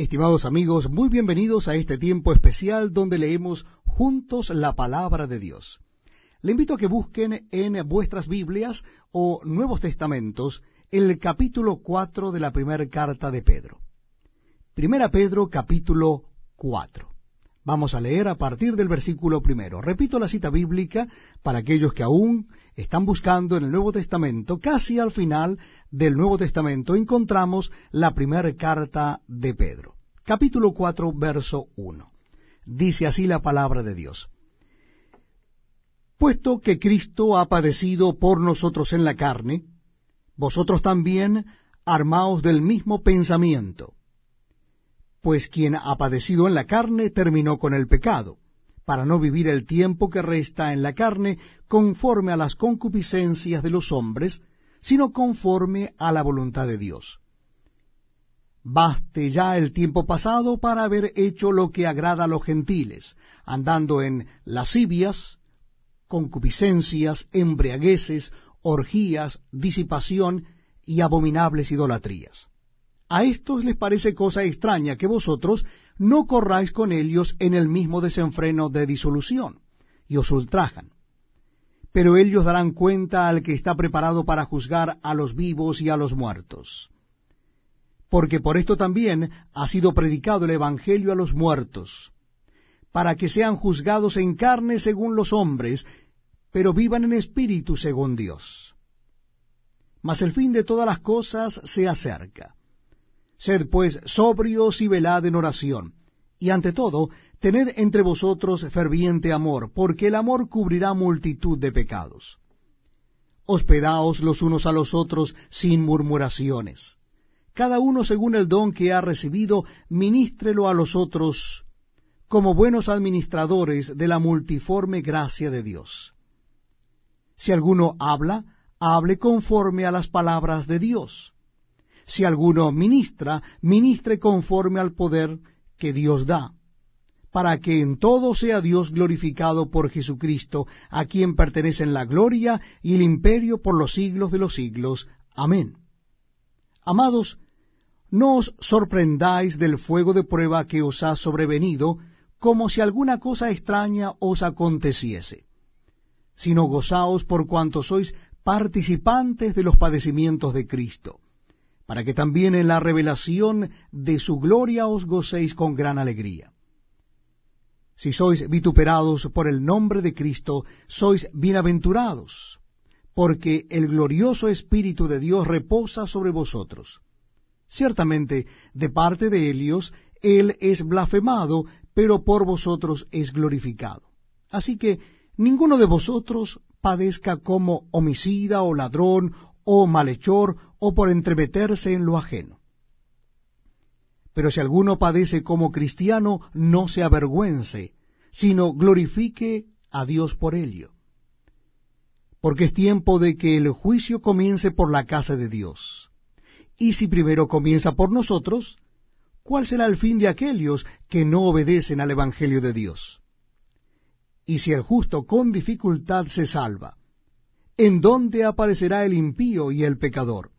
Estimados amigos, muy bienvenidos a este tiempo especial donde leemos juntos la palabra de Dios. Le invito a que busquen en vuestras Biblias o Nuevos Testamentos el capítulo 4 de la primera carta de Pedro. Primera Pedro capítulo 4. Vamos a leer a partir del versículo primero. Repito la cita bíblica para aquellos que aún están buscando en el Nuevo Testamento. Casi al final del Nuevo Testamento encontramos la primera carta de Pedro. Capítulo 4, verso 1. Dice así la palabra de Dios. Puesto que Cristo ha padecido por nosotros en la carne, vosotros también armaos del mismo pensamiento pues quien ha padecido en la carne terminó con el pecado, para no vivir el tiempo que resta en la carne conforme a las concupiscencias de los hombres, sino conforme a la voluntad de Dios. Baste ya el tiempo pasado para haber hecho lo que agrada a los gentiles, andando en lascivias, concupiscencias, embriagueces, orgías, disipación y abominables idolatrías a estos les parece cosa extraña que vosotros no corráis con ellos en el mismo desenfreno de disolución, y os ultrajan. Pero ellos darán cuenta al que está preparado para juzgar a los vivos y a los muertos. Porque por esto también ha sido predicado el Evangelio a los muertos, para que sean juzgados en carne según los hombres, pero vivan en espíritu según Dios. Mas el fin de todas las cosas se acerca. Sed pues sobrios y velad en oración. Y ante todo, tened entre vosotros ferviente amor, porque el amor cubrirá multitud de pecados. Hospedaos los unos a los otros sin murmuraciones. Cada uno según el don que ha recibido, ministrelo a los otros como buenos administradores de la multiforme gracia de Dios. Si alguno habla, hable conforme a las palabras de Dios si alguno ministra, ministre conforme al poder que Dios da, para que en todo sea Dios glorificado por Jesucristo, a quien pertenecen la gloria y el imperio por los siglos de los siglos. Amén. Amados, no os sorprendáis del fuego de prueba que os ha sobrevenido, como si alguna cosa extraña os aconteciese, sino gozaos por cuanto sois participantes de los padecimientos de Cristo para que también en la revelación de su gloria os gocéis con gran alegría. Si sois vituperados por el nombre de Cristo, sois bienaventurados, porque el glorioso Espíritu de Dios reposa sobre vosotros. Ciertamente, de parte de Helios, Él es blasfemado, pero por vosotros es glorificado. Así que ninguno de vosotros padezca como homicida o ladrón o malhechor, o por entremeterse en lo ajeno. Pero si alguno padece como cristiano, no se avergüence, sino glorifique a Dios por ello. Porque es tiempo de que el juicio comience por la casa de Dios. Y si primero comienza por nosotros, ¿cuál será el fin de aquellos que no obedecen al Evangelio de Dios? Y si el justo con dificultad se salva, ¿en dónde aparecerá el impío y el pecador?